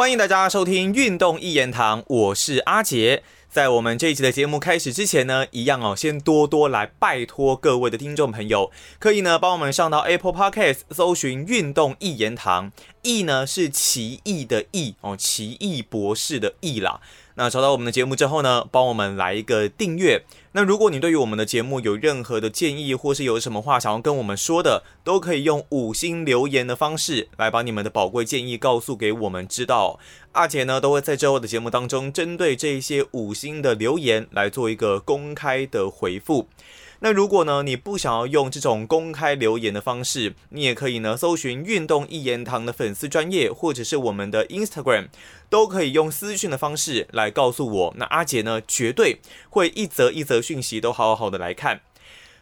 欢迎大家收听《运动一言堂》，我是阿杰。在我们这一期的节目开始之前呢，一样哦，先多多来拜托各位的听众朋友，可以呢帮我们上到 Apple Podcast 搜寻“运动一言堂”，异呢是奇异的异哦，奇异博士的异啦。那找到我们的节目之后呢，帮我们来一个订阅。那如果你对于我们的节目有任何的建议，或是有什么话想要跟我们说的，都可以用五星留言的方式来把你们的宝贵建议告诉给我们知道。二姐呢都会在之后的节目当中，针对这些五星的留言来做一个公开的回复。那如果呢，你不想要用这种公开留言的方式，你也可以呢搜寻“运动一言堂”的粉丝专业，或者是我们的 Instagram，都可以用私讯的方式来告诉我。那阿杰呢，绝对会一则一则讯息都好好的来看。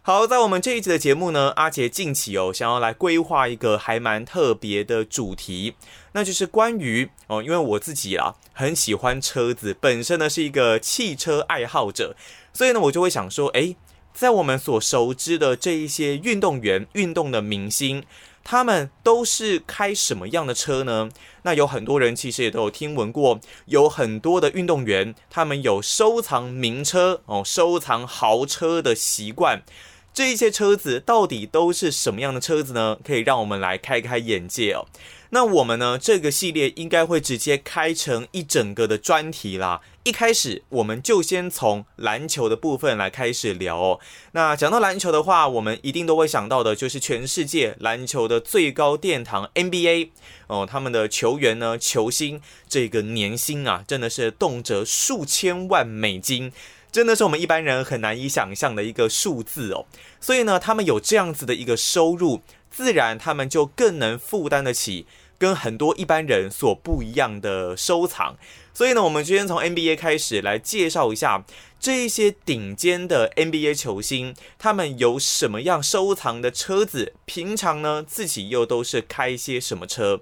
好，在我们这一集的节目呢，阿杰近期哦想要来规划一个还蛮特别的主题，那就是关于哦，因为我自己啊很喜欢车子，本身呢是一个汽车爱好者，所以呢我就会想说，诶。在我们所熟知的这一些运动员、运动的明星，他们都是开什么样的车呢？那有很多人其实也都有听闻过，有很多的运动员，他们有收藏名车哦，收藏豪车的习惯。这些车子到底都是什么样的车子呢？可以让我们来开开眼界哦。那我们呢？这个系列应该会直接开成一整个的专题啦。一开始我们就先从篮球的部分来开始聊哦。那讲到篮球的话，我们一定都会想到的就是全世界篮球的最高殿堂 NBA 哦。他们的球员呢，球星这个年薪啊，真的是动辄数千万美金，真的是我们一般人很难以想象的一个数字哦。所以呢，他们有这样子的一个收入。自然，他们就更能负担得起跟很多一般人所不一样的收藏。所以呢，我们今天从 NBA 开始来介绍一下这一些顶尖的 NBA 球星，他们有什么样收藏的车子？平常呢，自己又都是开些什么车？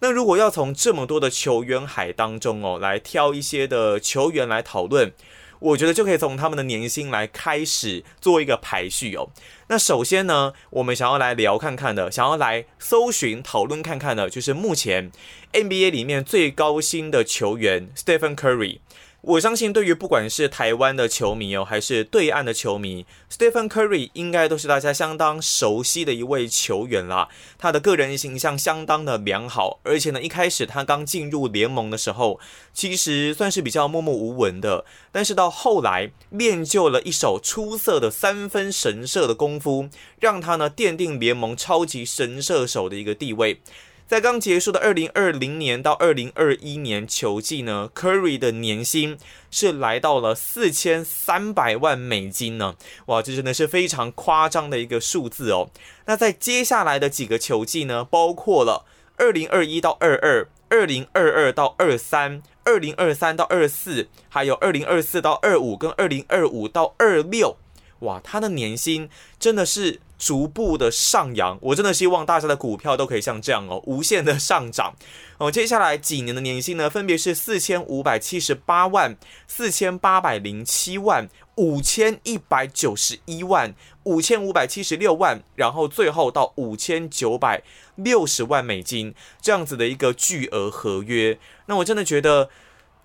那如果要从这么多的球员海当中哦，来挑一些的球员来讨论。我觉得就可以从他们的年薪来开始做一个排序哦。那首先呢，我们想要来聊看看的，想要来搜寻讨论看看的，就是目前 NBA 里面最高薪的球员 Stephen Curry。我相信，对于不管是台湾的球迷哦，还是对岸的球迷，Stephen Curry 应该都是大家相当熟悉的一位球员啦。他的个人形象相当的良好，而且呢，一开始他刚进入联盟的时候，其实算是比较默默无闻的。但是到后来练就了一手出色的三分神射的功夫，让他呢奠定联盟超级神射手的一个地位。在刚结束的二零二零年到二零二一年球季呢，Curry 的年薪是来到了四千三百万美金呢，哇，这真的是非常夸张的一个数字哦。那在接下来的几个球季呢，包括了二零二一到二二、二零二二到二三、二零二三到二四，还有二零二四到二五跟二零二五到二六，哇，他的年薪真的是。逐步的上扬，我真的希望大家的股票都可以像这样哦，无限的上涨哦。接下来几年的年薪呢，分别是四千五百七十八万、四千八百零七万、五千一百九十一万、五千五百七十六万，然后最后到五千九百六十万美金这样子的一个巨额合约。那我真的觉得。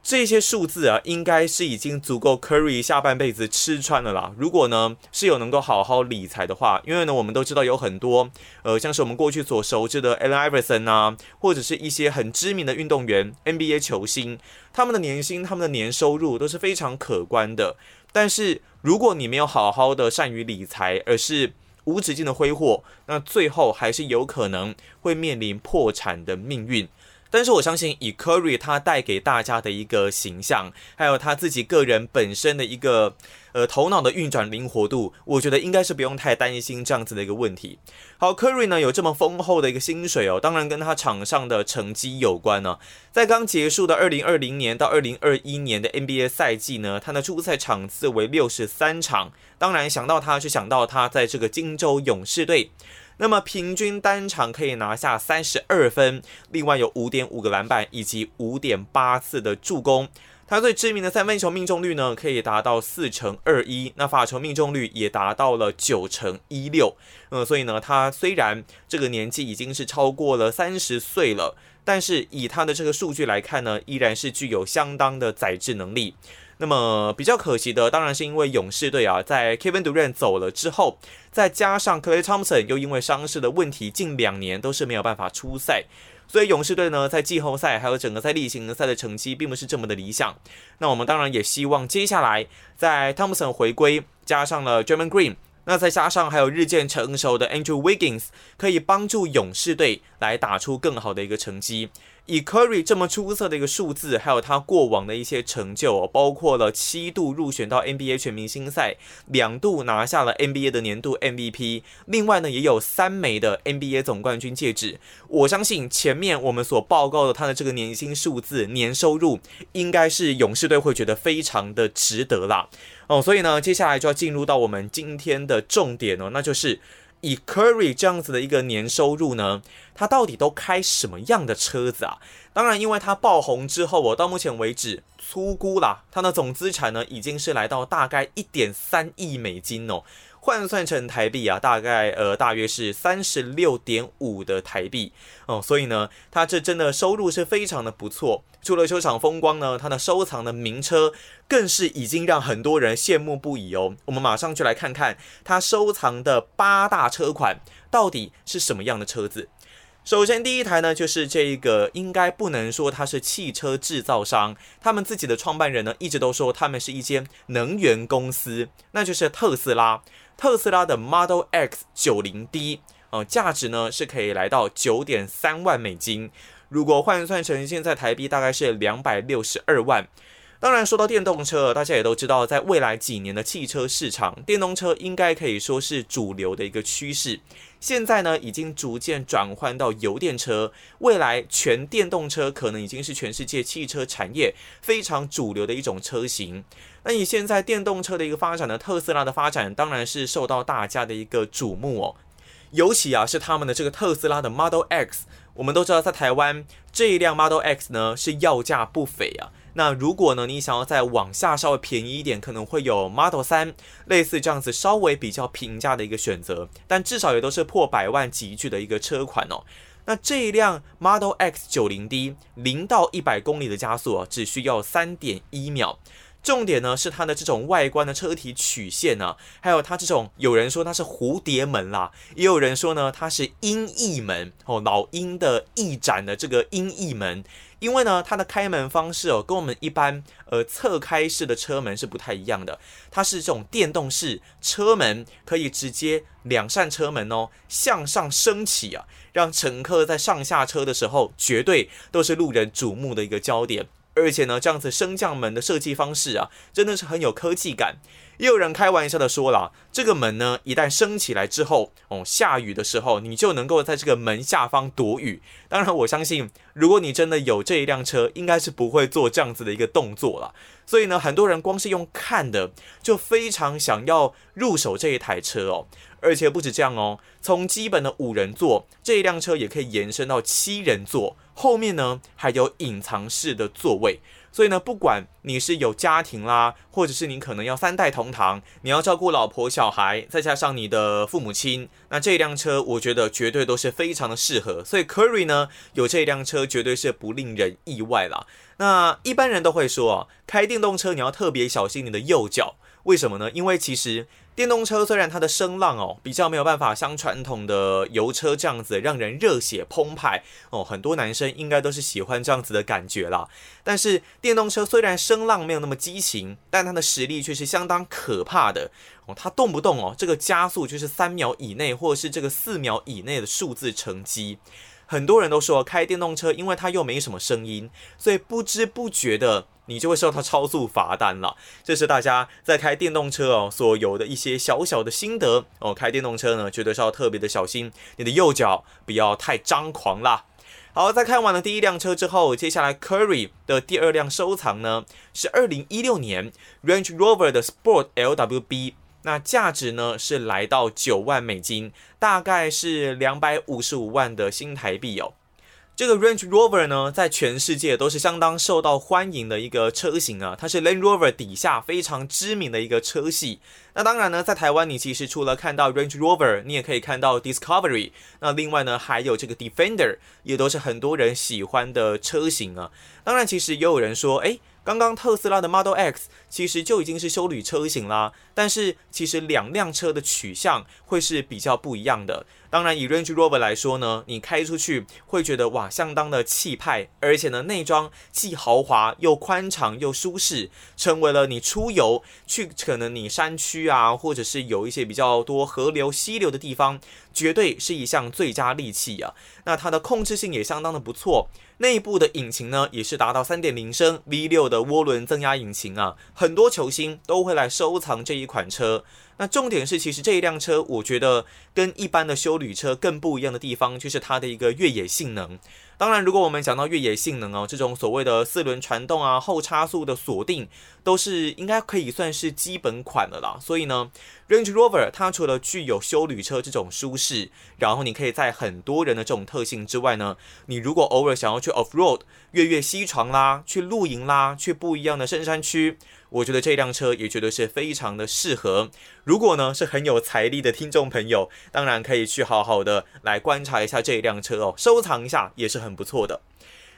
这些数字啊，应该是已经足够 Curry 下半辈子吃穿了啦。如果呢是有能够好好理财的话，因为呢我们都知道有很多呃，像是我们过去所熟知的 Allen Iverson 啊，或者是一些很知名的运动员 NBA 球星，他们的年薪、他们的年收入都是非常可观的。但是如果你没有好好的善于理财，而是无止境的挥霍，那最后还是有可能会面临破产的命运。但是我相信，以 Curry 他带给大家的一个形象，还有他自己个人本身的一个呃头脑的运转灵活度，我觉得应该是不用太担心这样子的一个问题。好，Curry 呢有这么丰厚的一个薪水哦，当然跟他场上的成绩有关呢。在刚结束的二零二零年到二零二一年的 NBA 赛季呢，他的出赛场次为六十三场。当然想到他，就想到他在这个金州勇士队。那么平均单场可以拿下三十二分，另外有五点五个篮板以及五点八次的助攻。他最知名的三分球命中率呢，可以达到四成二一，那罚球命中率也达到了九成一六。嗯，所以呢，他虽然这个年纪已经是超过了三十岁了，但是以他的这个数据来看呢，依然是具有相当的载质能力。那么比较可惜的，当然是因为勇士队啊，在 Kevin Durant 走了之后，再加上 Clay Thompson 又因为伤势的问题，近两年都是没有办法出赛，所以勇士队呢在季后赛还有整个在例行赛的成绩并不是这么的理想。那我们当然也希望接下来在 Thompson 回归，加上了 German Green。那再加上还有日渐成熟的 Andrew Wiggins，可以帮助勇士队来打出更好的一个成绩。以 Curry 这么出色的一个数字，还有他过往的一些成就，包括了七度入选到 NBA 全明星赛，两度拿下了 NBA 的年度 MVP，另外呢也有三枚的 NBA 总冠军戒指。我相信前面我们所报告的他的这个年薪数字、年收入，应该是勇士队会觉得非常的值得啦。哦，所以呢，接下来就要进入到我们今天的重点哦，那就是。以 Curry 这样子的一个年收入呢，他到底都开什么样的车子啊？当然，因为他爆红之后，我到目前为止粗估啦，他的总资产呢已经是来到大概一点三亿美金哦。换算成台币啊，大概呃大约是三十六点五的台币哦，所以呢，他这真的收入是非常的不错。除了球场风光呢，他的收藏的名车更是已经让很多人羡慕不已哦。我们马上就来看看他收藏的八大车款到底是什么样的车子。首先，第一台呢，就是这一个，应该不能说它是汽车制造商，他们自己的创办人呢，一直都说他们是一间能源公司，那就是特斯拉。特斯拉的 Model X 九零 D，呃，价值呢是可以来到九点三万美金，如果换算成现在台币，大概是两百六十二万。当然，说到电动车，大家也都知道，在未来几年的汽车市场，电动车应该可以说是主流的一个趋势。现在呢，已经逐渐转换到油电车，未来全电动车可能已经是全世界汽车产业非常主流的一种车型。那以现在电动车的一个发展呢，特斯拉的发展当然是受到大家的一个瞩目哦。尤其啊，是他们的这个特斯拉的 Model X，我们都知道，在台湾这一辆 Model X 呢是要价不菲啊。那如果呢，你想要再往下稍微便宜一点，可能会有 Model 三，类似这样子稍微比较平价的一个选择，但至少也都是破百万级距的一个车款哦。那这一辆 Model X 九零 D 零到一百公里的加速啊，只需要三点一秒。重点呢是它的这种外观的车体曲线呢，还有它这种有人说它是蝴蝶门啦，也有人说呢它是鹰翼门哦，老鹰的翼展的这个鹰翼门。因为呢，它的开门方式哦，跟我们一般呃侧开式的车门是不太一样的。它是这种电动式车门，可以直接两扇车门哦向上升起啊，让乘客在上下车的时候绝对都是路人瞩目的一个焦点。而且呢，这样子升降门的设计方式啊，真的是很有科技感。也有人开玩笑的说了，这个门呢，一旦升起来之后，哦，下雨的时候，你就能够在这个门下方躲雨。当然，我相信，如果你真的有这一辆车，应该是不会做这样子的一个动作了。所以呢，很多人光是用看的，就非常想要入手这一台车哦。而且不止这样哦，从基本的五人座，这一辆车也可以延伸到七人座，后面呢还有隐藏式的座位。所以呢，不管你是有家庭啦，或者是你可能要三代同堂，你要照顾老婆小孩，再加上你的父母亲，那这辆车我觉得绝对都是非常的适合。所以 Curry 呢有这辆车绝对是不令人意外啦。那一般人都会说啊，开电动车你要特别小心你的右脚，为什么呢？因为其实。电动车虽然它的声浪哦比较没有办法像传统的油车这样子让人热血澎湃哦，很多男生应该都是喜欢这样子的感觉啦。但是电动车虽然声浪没有那么激情，但它的实力却是相当可怕的哦。它动不动哦这个加速就是三秒以内，或者是这个四秒以内的数字成绩。很多人都说开电动车，因为它又没什么声音，所以不知不觉的你就会受到超速罚单了。这是大家在开电动车哦所有的一些小小的心得哦。开电动车呢，绝对是要特别的小心，你的右脚不要太张狂啦。好，在看完了第一辆车之后，接下来 Curry 的第二辆收藏呢，是二零一六年 Range Rover 的 Sport LWB。那价值呢是来到九万美金，大概是两百五十五万的新台币哦。这个 Range Rover 呢，在全世界都是相当受到欢迎的一个车型啊，它是 Land Rover 底下非常知名的一个车系。那当然呢，在台湾你其实除了看到 Range Rover，你也可以看到 Discovery。那另外呢，还有这个 Defender，也都是很多人喜欢的车型啊。当然，其实也有人说，哎。刚刚特斯拉的 Model X 其实就已经是修旅车型啦，但是其实两辆车的取向会是比较不一样的。当然，以 Range Rover 来说呢，你开出去会觉得哇，相当的气派，而且呢，内装既豪华又宽敞又舒适，成为了你出游去可能你山区啊，或者是有一些比较多河流溪流的地方，绝对是一项最佳利器啊。那它的控制性也相当的不错。内部的引擎呢，也是达到三点零升 V 六的涡轮增压引擎啊，很多球星都会来收藏这一款车。那重点是，其实这一辆车，我觉得跟一般的修旅车更不一样的地方，就是它的一个越野性能。当然，如果我们讲到越野性能哦，这种所谓的四轮传动啊、后差速的锁定，都是应该可以算是基本款的啦。所以呢，Range Rover 它除了具有修旅车这种舒适，然后你可以在很多人的这种特性之外呢，你如果偶尔想要去 off road、越越西床啦、去露营啦、去不一样的深山区。我觉得这辆车也觉得是非常的适合。如果呢是很有财力的听众朋友，当然可以去好好的来观察一下这一辆车哦，收藏一下也是很不错的。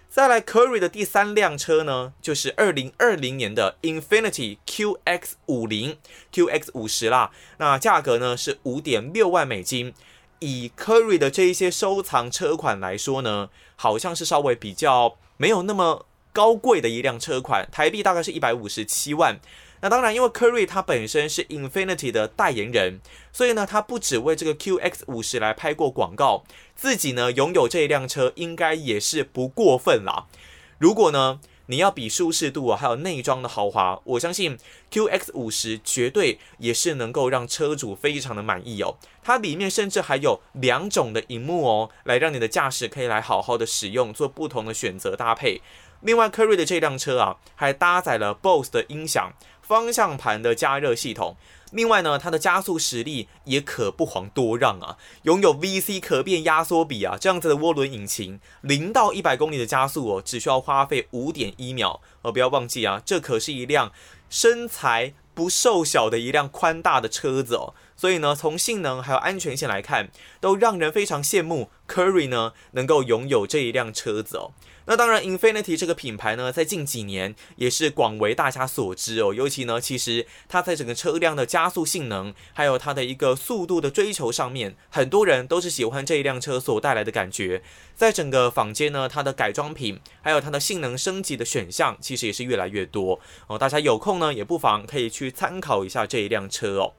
再来，Curry 的第三辆车呢，就是二零二零年的 Infinity QX 五零 QX 五十啦。那价格呢是五点六万美金。以 Curry 的这一些收藏车款来说呢，好像是稍微比较没有那么。高贵的一辆车款，台币大概是一百五十七万。那当然，因为科瑞它本身是 Infinity 的代言人，所以呢，他不只为这个 QX 五十来拍过广告，自己呢拥有这一辆车，应该也是不过分啦。如果呢，你要比舒适度啊，还有内装的豪华，我相信 QX 五十绝对也是能够让车主非常的满意哦。它里面甚至还有两种的荧幕哦，来让你的驾驶可以来好好的使用，做不同的选择搭配。另外，科瑞的这辆车啊，还搭载了 Bose 的音响、方向盘的加热系统。另外呢，它的加速实力也可不遑多让啊！拥有 VC 可变压缩比啊这样子的涡轮引擎，零到一百公里的加速哦，只需要花费五点一秒。呃，不要忘记啊，这可是一辆身材不瘦小的一辆宽大的车子哦。所以呢，从性能还有安全性来看，都让人非常羡慕 Curry 呢能够拥有这一辆车子哦。那当然，Infinity 这个品牌呢，在近几年也是广为大家所知哦。尤其呢，其实它在整个车辆的加速性能，还有它的一个速度的追求上面，很多人都是喜欢这一辆车所带来的感觉。在整个坊间呢，它的改装品，还有它的性能升级的选项，其实也是越来越多哦。大家有空呢，也不妨可以去参考一下这一辆车哦。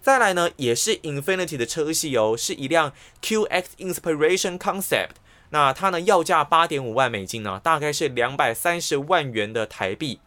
再来呢，也是 Infinity 的车系哦，是一辆 QX Inspiration Concept。那它呢，要价八点五万美金呢，大概是两百三十万元的台币。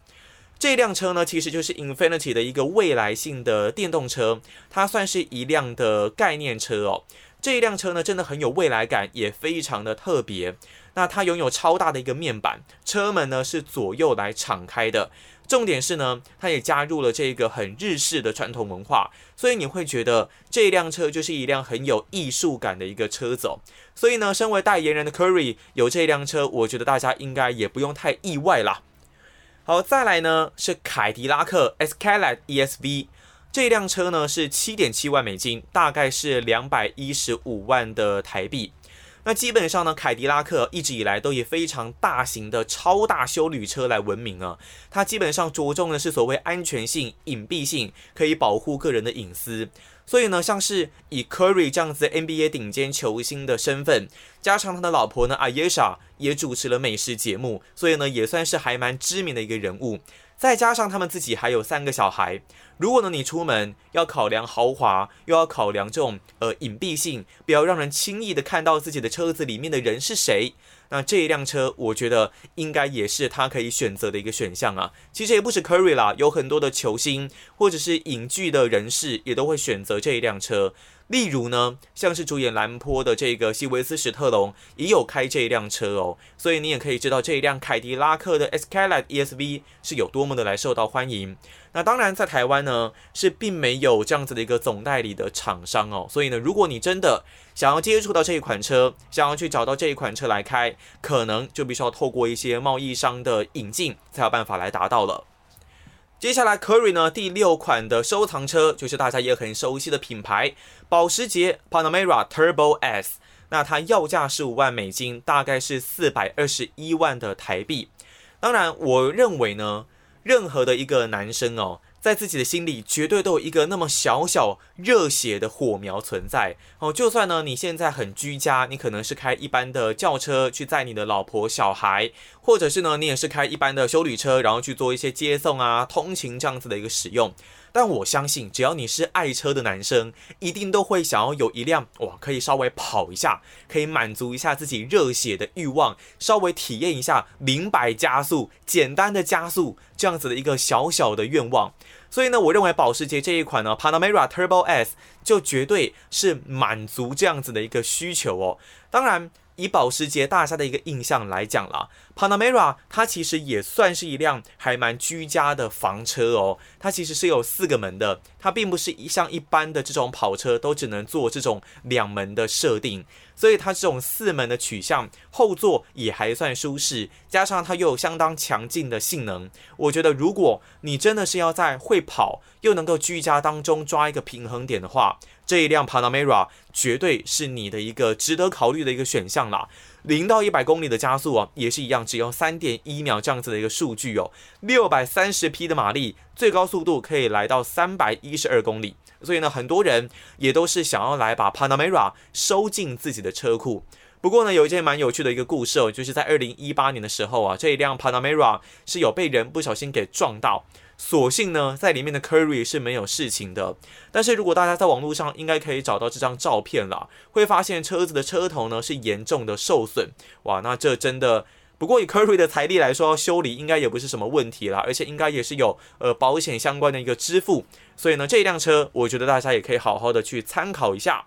这辆车呢，其实就是 Infinity 的一个未来性的电动车，它算是一辆的概念车哦。这一辆车呢，真的很有未来感，也非常的特别。那它拥有超大的一个面板，车门呢是左右来敞开的。重点是呢，它也加入了这个很日式的传统文化，所以你会觉得这辆车就是一辆很有艺术感的一个车子。所以呢，身为代言人的 Curry 有这辆车，我觉得大家应该也不用太意外啦。好，再来呢是凯迪拉克 Escalade ESV 这辆车呢是七点七万美金，大概是两百一十五万的台币。那基本上呢，凯迪拉克一直以来都以非常大型的超大修旅车来闻名啊。它基本上着重的是所谓安全性、隐蔽性，可以保护个人的隐私。所以呢，像是以 Curry 这样子 NBA 顶尖球星的身份，加上他的老婆呢阿耶莎也主持了美食节目，所以呢，也算是还蛮知名的一个人物。再加上他们自己还有三个小孩，如果呢你出门要考量豪华，又要考量这种呃隐蔽性，不要让人轻易的看到自己的车子里面的人是谁，那这一辆车我觉得应该也是他可以选择的一个选项啊。其实也不止 Curry 啦，有很多的球星或者是影剧的人士也都会选择这一辆车。例如呢，像是主演蓝坡的这个西维斯史特龙也有开这一辆车哦，所以你也可以知道这一辆凯迪拉克的 Escalade ESV 是有多么的来受到欢迎。那当然，在台湾呢是并没有这样子的一个总代理的厂商哦，所以呢，如果你真的想要接触到这一款车，想要去找到这一款车来开，可能就必须要透过一些贸易商的引进才有办法来达到了。接下来，Curry 呢第六款的收藏车就是大家也很熟悉的品牌保时捷 Panamera Turbo S。那它要价十五万美金，大概是四百二十一万的台币。当然，我认为呢，任何的一个男生哦。在自己的心里，绝对都有一个那么小小热血的火苗存在哦。就算呢，你现在很居家，你可能是开一般的轿车去载你的老婆小孩，或者是呢，你也是开一般的修旅车，然后去做一些接送啊、通勤这样子的一个使用。但我相信，只要你是爱车的男生，一定都会想要有一辆哇，可以稍微跑一下，可以满足一下自己热血的欲望，稍微体验一下零百加速、简单的加速这样子的一个小小的愿望。所以呢，我认为保时捷这一款呢，Panamera Turbo S 就绝对是满足这样子的一个需求哦。当然。以保时捷大家的一个印象来讲啦，Panamera 它其实也算是一辆还蛮居家的房车哦。它其实是有四个门的，它并不是一像一般的这种跑车都只能做这种两门的设定。所以它这种四门的取向，后座也还算舒适，加上它又有相当强劲的性能。我觉得如果你真的是要在会跑又能够居家当中抓一个平衡点的话，这一辆 Panamera 绝对是你的一个值得考虑的一个选项啦。零到一百公里的加速啊，也是一样，只要三点一秒这样子的一个数据哦。六百三十匹的马力，最高速度可以来到三百一十二公里。所以呢，很多人也都是想要来把 Panamera 收进自己的车库。不过呢，有一件蛮有趣的一个故事哦，就是在二零一八年的时候啊，这一辆 Panamera 是有被人不小心给撞到。所幸呢，在里面的 Curry 是没有事情的。但是如果大家在网络上应该可以找到这张照片了，会发现车子的车头呢是严重的受损。哇，那这真的。不过以 Curry 的财力来说，修理应该也不是什么问题啦，而且应该也是有呃保险相关的一个支付，所以呢这一辆车，我觉得大家也可以好好的去参考一下。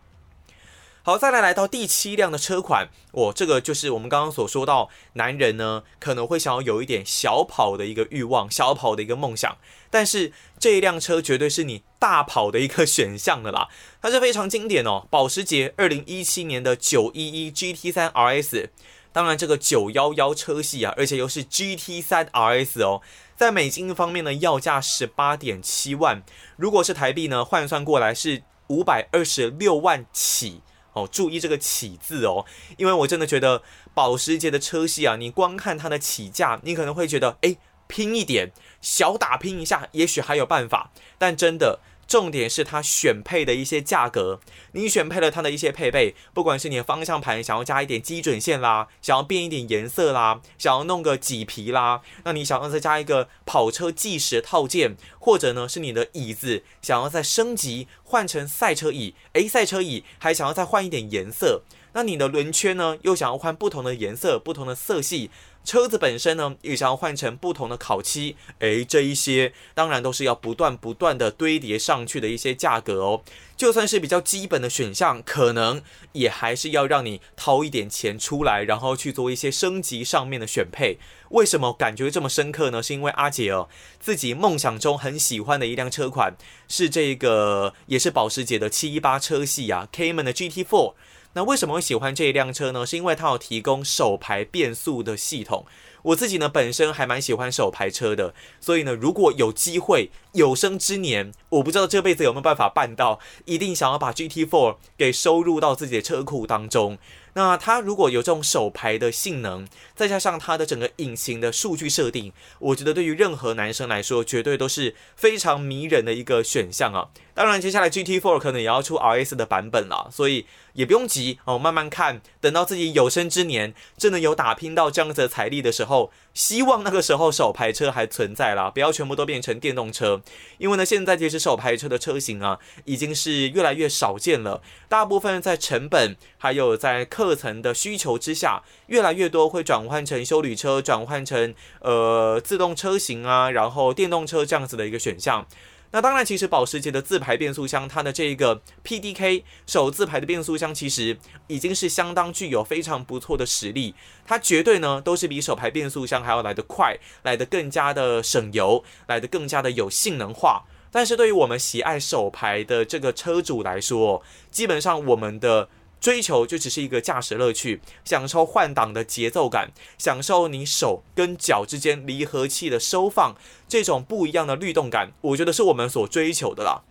好，再来来到第七辆的车款，我这个就是我们刚刚所说到，男人呢可能会想要有一点小跑的一个欲望，小跑的一个梦想，但是这一辆车绝对是你大跑的一个选项的啦，它是非常经典哦，保时捷二零一七年的九一一 GT 三 RS。当然，这个九幺幺车系啊，而且又是 GT 三 RS 哦，在美金方面呢，要价十八点七万，如果是台币呢，换算过来是五百二十六万起哦。注意这个“起”字哦，因为我真的觉得保时捷的车系啊，你光看它的起价，你可能会觉得，哎，拼一点，小打拼一下，也许还有办法，但真的。重点是它选配的一些价格，你选配了它的一些配备，不管是你的方向盘想要加一点基准线啦，想要变一点颜色啦，想要弄个麂皮啦，那你想要再加一个跑车计时套件，或者呢是你的椅子想要再升级换成赛车椅，诶，赛车椅还想要再换一点颜色，那你的轮圈呢又想要换不同的颜色、不同的色系。车子本身呢，也想要换成不同的烤漆，诶，这一些当然都是要不断不断的堆叠上去的一些价格哦。就算是比较基本的选项，可能也还是要让你掏一点钱出来，然后去做一些升级上面的选配。为什么感觉这么深刻呢？是因为阿杰哦，自己梦想中很喜欢的一辆车款是这个，也是保时捷的七一八车系啊，Cayman 的 GT4。那为什么会喜欢这一辆车呢？是因为它有提供手排变速的系统。我自己呢本身还蛮喜欢手排车的，所以呢，如果有机会有生之年，我不知道这辈子有没有办法办到，一定想要把 GT4 给收入到自己的车库当中。那它如果有这种手排的性能，再加上它的整个引擎的数据设定，我觉得对于任何男生来说，绝对都是非常迷人的一个选项啊。当然，接下来 GT4 可能也要出 RS 的版本了，所以也不用急哦，慢慢看，等到自己有生之年真的有打拼到这样子的财力的时候。希望那个时候手排车还存在啦，不要全部都变成电动车。因为呢，现在其实手排车的车型啊，已经是越来越少见了。大部分在成本还有在课程的需求之下，越来越多会转换成修旅车，转换成呃自动车型啊，然后电动车这样子的一个选项。那当然，其实保时捷的自排变速箱，它的这个 PDK 手自排的变速箱，其实已经是相当具有非常不错的实力。它绝对呢，都是比手排变速箱还要来得快，来得更加的省油，来得更加的有性能化。但是对于我们喜爱手排的这个车主来说，基本上我们的。追求就只是一个驾驶乐趣，享受换挡的节奏感，享受你手跟脚之间离合器的收放，这种不一样的律动感，我觉得是我们所追求的啦。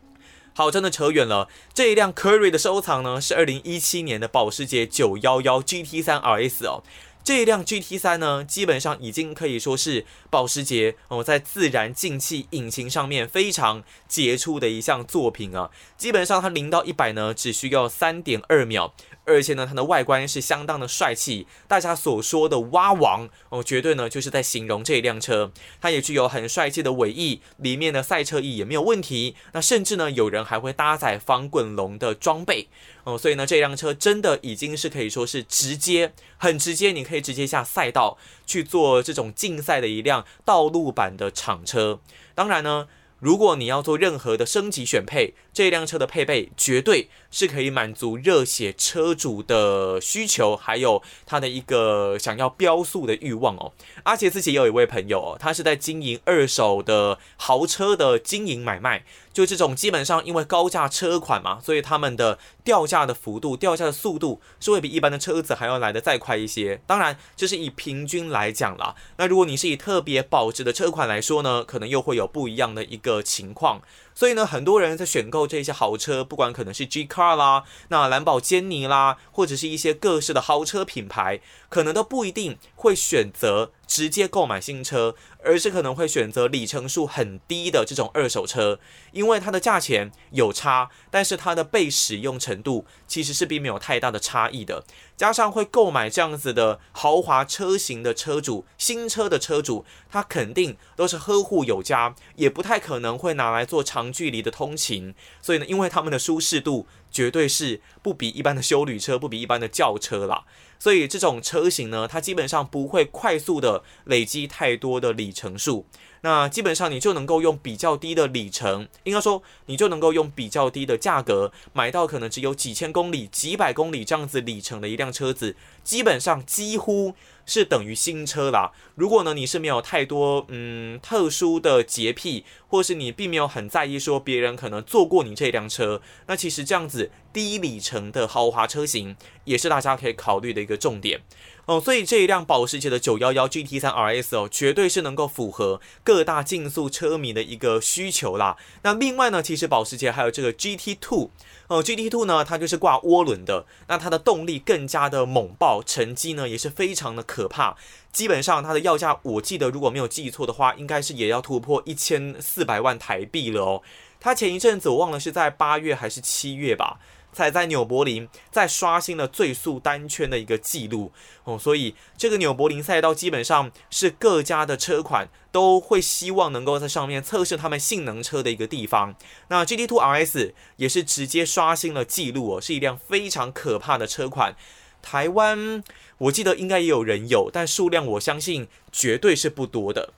好，真的扯远了。这一辆 Curry 的收藏呢，是二零一七年的保时捷911 GT3 RS 哦。这一辆 GT 三呢，基本上已经可以说是保时捷哦，在自然进气引擎上面非常杰出的一项作品啊。基本上它零到一百呢，只需要三点二秒。而且呢，它的外观是相当的帅气，大家所说的“蛙王”哦，绝对呢就是在形容这一辆车。它也具有很帅气的尾翼，里面的赛车翼也没有问题。那甚至呢，有人还会搭载防滚笼的装备哦，所以呢，这辆车真的已经是可以说是直接很直接，你可以直接下赛道去做这种竞赛的一辆道路版的厂车。当然呢。如果你要做任何的升级选配，这辆车的配备绝对是可以满足热血车主的需求，还有他的一个想要飙速的欲望哦。阿杰自己也有一位朋友哦，他是在经营二手的豪车的经营买卖。就这种基本上因为高价车款嘛，所以他们的掉价的幅度、掉价的速度是会比一般的车子还要来的再快一些。当然，这是以平均来讲啦。那如果你是以特别保值的车款来说呢，可能又会有不一样的一个情况。所以呢，很多人在选购这些豪车，不管可能是 G Car 啦，那兰博基尼啦，或者是一些各式的豪车品牌，可能都不一定会选择直接购买新车，而是可能会选择里程数很低的这种二手车，因为它的价钱有差，但是它的被使用程度其实是并没有太大的差异的。加上会购买这样子的豪华车型的车主，新车的车主，他肯定都是呵护有加，也不太可能会拿来做长距离的通勤。所以呢，因为他们的舒适度绝对是不比一般的修旅车，不比一般的轿车啦。所以这种车型呢，它基本上不会快速的累积太多的里程数。那基本上你就能够用比较低的里程，应该说你就能够用比较低的价格买到可能只有几千公里、几百公里这样子里程的一辆车子，基本上几乎是等于新车啦。如果呢你是没有太多嗯特殊的洁癖，或是你并没有很在意说别人可能坐过你这辆车，那其实这样子低里程的豪华车型也是大家可以考虑的一个重点。哦，所以这一辆保时捷的911 GT 三 RS 哦，绝对是能够符合各大竞速车迷的一个需求啦。那另外呢，其实保时捷还有这个 GT Two 哦，GT Two 呢，它就是挂涡轮的，那它的动力更加的猛爆，成绩呢也是非常的可怕。基本上它的要价，我记得如果没有记错的话，应该是也要突破一千四百万台币了哦。它前一阵子我忘了是在八月还是七月吧。才在纽柏林再刷新了最速单圈的一个记录哦，所以这个纽柏林赛道基本上是各家的车款都会希望能够在上面测试他们性能车的一个地方。那 G T Two RS 也是直接刷新了记录哦，是一辆非常可怕的车款。台湾我记得应该也有人有，但数量我相信绝对是不多的。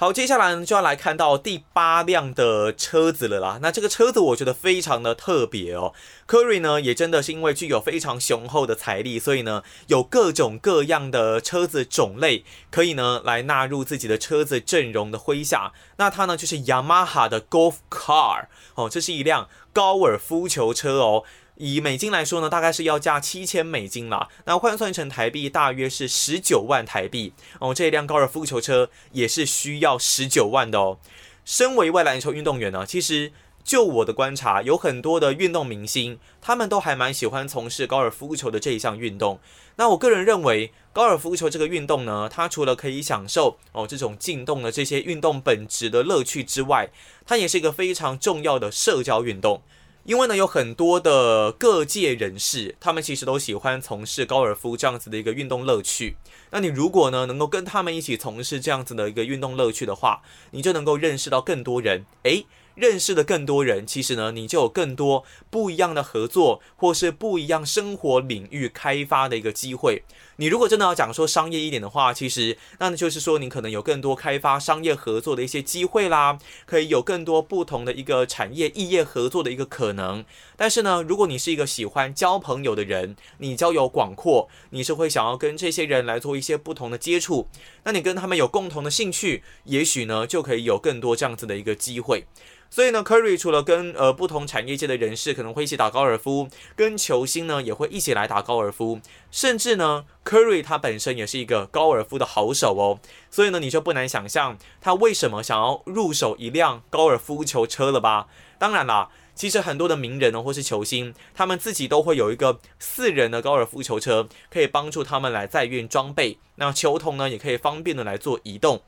好，接下来呢就要来看到第八辆的车子了啦。那这个车子我觉得非常的特别哦。科瑞呢也真的是因为具有非常雄厚的财力，所以呢有各种各样的车子种类可以呢来纳入自己的车子阵容的麾下。那它呢就是雅马哈的 Golf Car 哦，这是一辆高尔夫球车哦。以美金来说呢，大概是要价七千美金啦。那换算成台币，大约是十九万台币哦。这一辆高尔夫球车也是需要十九万的哦。身为外篮球运动员呢，其实就我的观察，有很多的运动明星，他们都还蛮喜欢从事高尔夫球的这一项运动。那我个人认为，高尔夫球这个运动呢，它除了可以享受哦这种进动的这些运动本质的乐趣之外，它也是一个非常重要的社交运动。因为呢，有很多的各界人士，他们其实都喜欢从事高尔夫这样子的一个运动乐趣。那你如果呢，能够跟他们一起从事这样子的一个运动乐趣的话，你就能够认识到更多人。诶，认识的更多人，其实呢，你就有更多不一样的合作，或是不一样生活领域开发的一个机会。你如果真的要讲说商业一点的话，其实那就是说你可能有更多开发商业合作的一些机会啦，可以有更多不同的一个产业异业合作的一个可能。但是呢，如果你是一个喜欢交朋友的人，你交友广阔，你是会想要跟这些人来做一些不同的接触，那你跟他们有共同的兴趣，也许呢就可以有更多这样子的一个机会。所以呢，Curry 除了跟呃不同产业界的人士可能会一起打高尔夫，跟球星呢也会一起来打高尔夫，甚至呢，Curry 他本身也是一个高尔夫的好手哦。所以呢，你就不难想象他为什么想要入手一辆高尔夫球车了吧？当然啦，其实很多的名人呢或是球星，他们自己都会有一个四人的高尔夫球车，可以帮助他们来载运装备，那球童呢也可以方便的来做移动。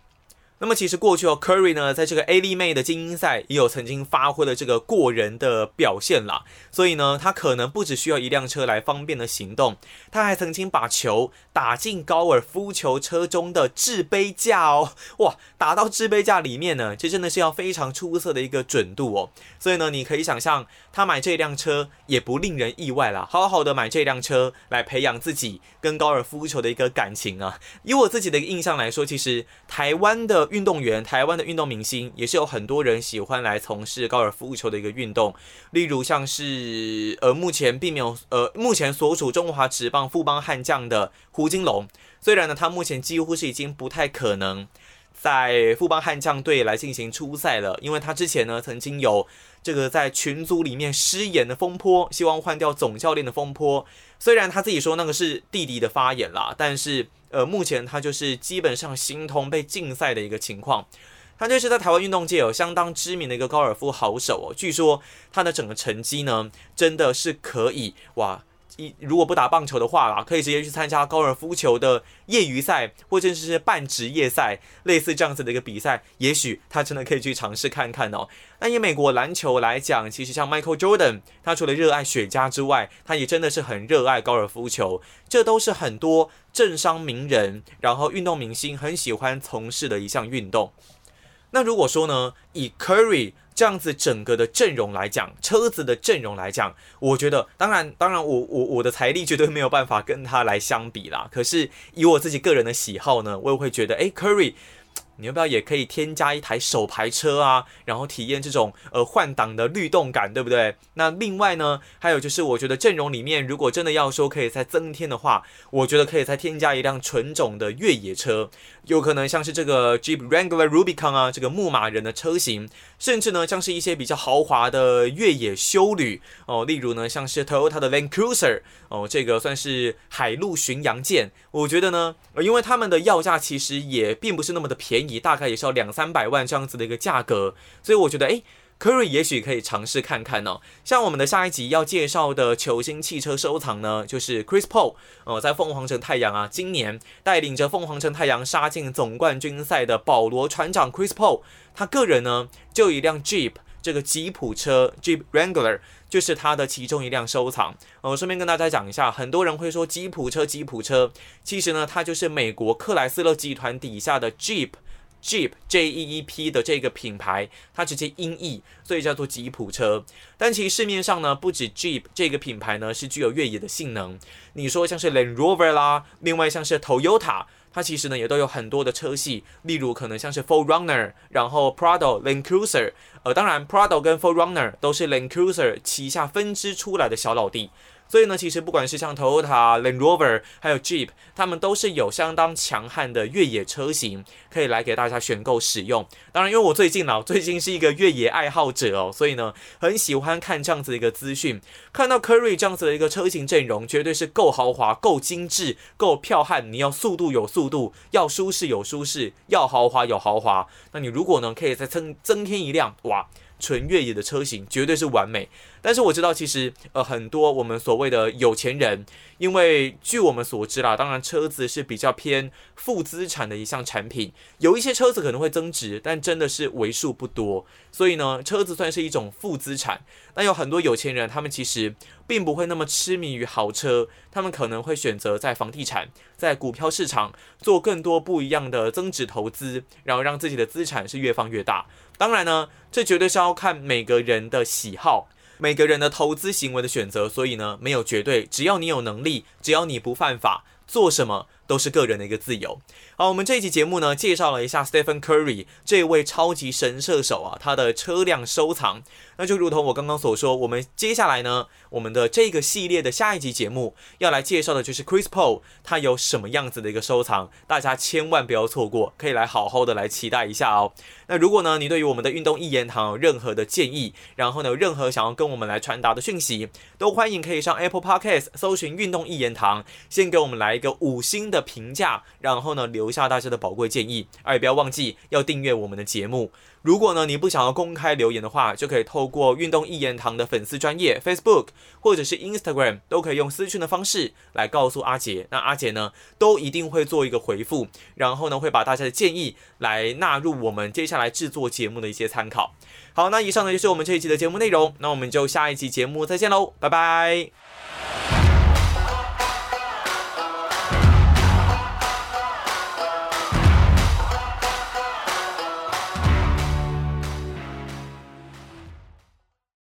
那么其实过去哦，Curry 呢，在这个 A 利妹的精英赛也有曾经发挥了这个过人的表现啦。所以呢，他可能不只需要一辆车来方便的行动，他还曾经把球打进高尔夫球车中的制杯架哦，哇，打到制杯架里面呢，这真的是要非常出色的一个准度哦。所以呢，你可以想象，他买这辆车也不令人意外啦，好好的买这辆车来培养自己跟高尔夫球的一个感情啊。以我自己的印象来说，其实台湾的。运动员，台湾的运动明星也是有很多人喜欢来从事高尔夫球的一个运动，例如像是呃目前并没有呃目前所属中华职棒富邦悍将的胡金龙，虽然呢他目前几乎是已经不太可能在富邦悍将队来进行出赛了，因为他之前呢曾经有这个在群组里面失言的风波，希望换掉总教练的风波，虽然他自己说那个是弟弟的发言啦，但是。呃，目前他就是基本上形同被禁赛的一个情况。他就是在台湾运动界有相当知名的一个高尔夫好手哦。据说他的整个成绩呢，真的是可以哇。一如果不打棒球的话啦，可以直接去参加高尔夫球的业余赛，或者是半职业赛，类似这样子的一个比赛，也许他真的可以去尝试看看哦。那以美国篮球来讲，其实像 Michael Jordan，他除了热爱雪茄之外，他也真的是很热爱高尔夫球，这都是很多政商名人，然后运动明星很喜欢从事的一项运动。那如果说呢，以 Curry 这样子整个的阵容来讲，车子的阵容来讲，我觉得，当然，当然，我我我的财力绝对没有办法跟他来相比啦。可是以我自己个人的喜好呢，我也会觉得，诶 c u r r y 你要不要也可以添加一台手排车啊，然后体验这种呃换挡的律动感，对不对？那另外呢，还有就是我觉得阵容里面如果真的要说可以再增添的话，我觉得可以再添加一辆纯种的越野车，有可能像是这个 Jeep Wrangler Rubicon 啊，这个牧马人的车型，甚至呢像是一些比较豪华的越野修旅哦，例如呢像是 Toyota 的 Land Cruiser 哦，这个算是海陆巡洋舰，我觉得呢，因为他们的要价其实也并不是那么的便宜。大概也是要两三百万这样子的一个价格，所以我觉得，诶 c u r r y 也许可以尝试看看哦。像我们的下一集要介绍的球星汽车收藏呢，就是 Chris Paul 哦，在凤凰城太阳啊，今年带领着凤凰城太阳杀进总冠军赛的保罗船长 Chris Paul，他个人呢就一辆 Jeep 这个吉普车 Jeep Wrangler。就是他的其中一辆收藏。我顺便跟大家讲一下，很多人会说吉普车，吉普车，其实呢，它就是美国克莱斯勒集团底下的 Jeep。Jeep J E E P 的这个品牌，它直接音译，所以叫做吉普车。但其实市面上呢，不止 Jeep 这个品牌呢是具有越野的性能。你说像是 Land Rover 啦，另外像是 Toyota，它其实呢也都有很多的车系，例如可能像是 Full Runner，然后 Prado Land Cruiser。呃，当然 Prado 跟 Full Runner 都是 Land Cruiser 旗下分支出来的小老弟。所以呢，其实不管是像 Toyota、Land Rover，还有 Jeep，他们都是有相当强悍的越野车型，可以来给大家选购使用。当然，因为我最近呢，最近是一个越野爱好者哦，所以呢，很喜欢看这样子的一个资讯。看到 Curry 这样子的一个车型阵容，绝对是够豪华、够精致、够彪悍。你要速度有速度，要舒适有舒适，要豪华有豪华。那你如果呢，可以再增增添一辆，哇！纯越野的车型绝对是完美，但是我知道其实呃很多我们所谓的有钱人，因为据我们所知啦，当然车子是比较偏负资产的一项产品，有一些车子可能会增值，但真的是为数不多，所以呢，车子算是一种负资产。那有很多有钱人，他们其实并不会那么痴迷于豪车，他们可能会选择在房地产、在股票市场做更多不一样的增值投资，然后让自己的资产是越放越大。当然呢，这绝对是要看每个人的喜好，每个人的投资行为的选择，所以呢，没有绝对，只要你有能力，只要你不犯法。做什么。都是个人的一个自由。好，我们这一期节目呢，介绍了一下 Stephen Curry 这位超级神射手啊，他的车辆收藏。那就如同我刚刚所说，我们接下来呢，我们的这个系列的下一集节目要来介绍的就是 Chris Paul，他有什么样子的一个收藏，大家千万不要错过，可以来好好的来期待一下哦。那如果呢，你对于我们的运动一言堂有任何的建议，然后呢，有任何想要跟我们来传达的讯息，都欢迎可以上 Apple Podcast 搜寻运动一言堂，先给我们来一个五星的评价，然后呢，留下大家的宝贵建议，而也不要忘记要订阅我们的节目。如果呢，你不想要公开留言的话，就可以透过运动一言堂的粉丝专业 Facebook 或者是 Instagram，都可以用私讯的方式来告诉阿杰。那阿杰呢，都一定会做一个回复，然后呢，会把大家的建议来纳入我们接下来制作节目的一些参考。好，那以上呢就是我们这一期的节目内容，那我们就下一期节目再见喽，拜拜。